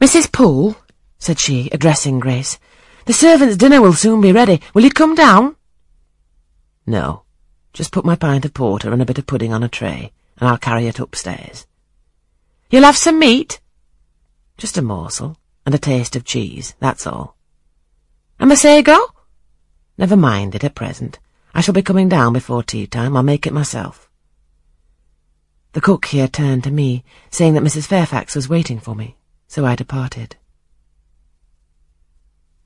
Mrs. Poole, said she, addressing Grace, the servants' dinner will soon be ready. Will you come down? No. Just put my pint of porter and a bit of pudding on a tray, and I'll carry it upstairs. You'll have some meat? Just a morsel, and a taste of cheese, that's all. And sago? Never mind it at present. I shall be coming down before tea time. I'll make it myself. The cook here turned to me, saying that Mrs. Fairfax was waiting for me, so I departed.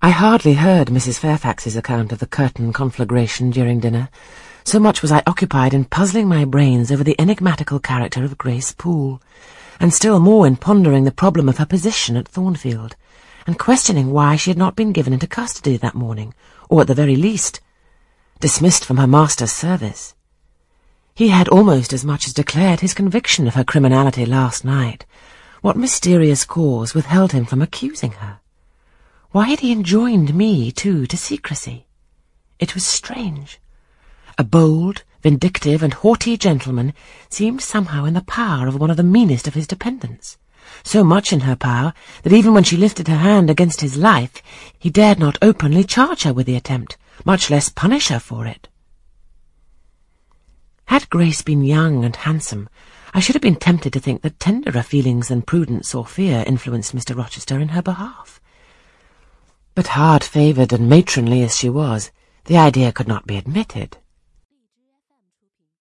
I hardly heard Mrs. Fairfax's account of the curtain conflagration during dinner, so much was I occupied in puzzling my brains over the enigmatical character of Grace Poole, and still more in pondering the problem of her position at Thornfield, and questioning why she had not been given into custody that morning, or at the very least, dismissed from her master's service. He had almost as much as declared his conviction of her criminality last night. What mysterious cause withheld him from accusing her? Why had he enjoined me, too, to secrecy? It was strange. A bold, vindictive, and haughty gentleman seemed somehow in the power of one of the meanest of his dependents. So much in her power that even when she lifted her hand against his life, he dared not openly charge her with the attempt, much less punish her for it. Had Grace been young and handsome, I should have been tempted to think that tenderer feelings than prudence or fear influenced Mr. Rochester in her behalf. But hard-favoured and matronly as she was, the idea could not be admitted.